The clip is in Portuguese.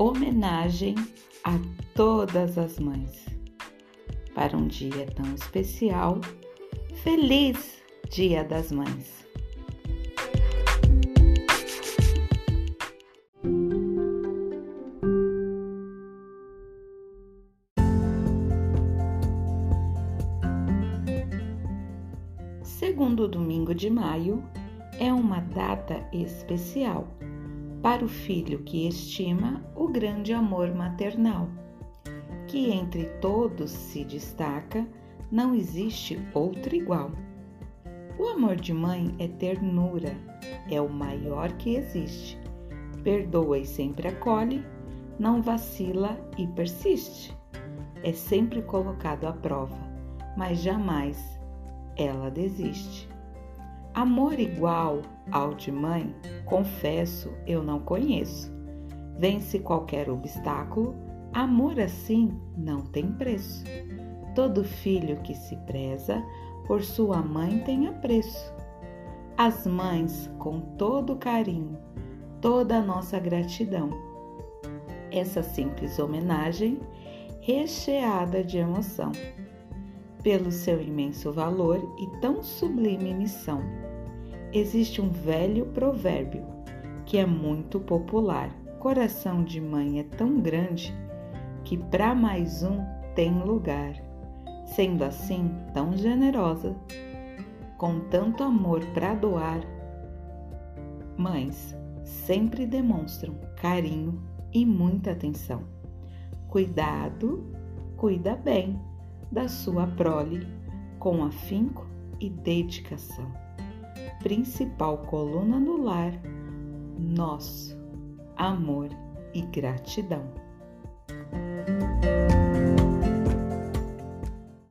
homenagem a todas as mães. Para um dia tão especial, feliz Dia das Mães! Segundo domingo de maio é uma data especial para o filho que estima o grande amor maternal, que entre todos se destaca, não existe outro igual. O amor de mãe é ternura, é o maior que existe. Perdoa e sempre acolhe, não vacila e persiste. É sempre colocado à prova, mas jamais ela desiste. Amor igual ao de mãe, confesso, eu não conheço. Vence qualquer obstáculo, amor assim não tem preço. Todo filho que se preza por sua mãe tem apreço. As mães, com todo carinho, toda a nossa gratidão. Essa simples homenagem, recheada de emoção pelo seu imenso valor e tão sublime missão. Existe um velho provérbio que é muito popular: coração de mãe é tão grande que para mais um tem lugar. Sendo assim tão generosa, com tanto amor para doar, mães sempre demonstram carinho e muita atenção. Cuidado, cuida bem da sua prole com afinco e dedicação. Principal coluna no lar, nosso amor e gratidão.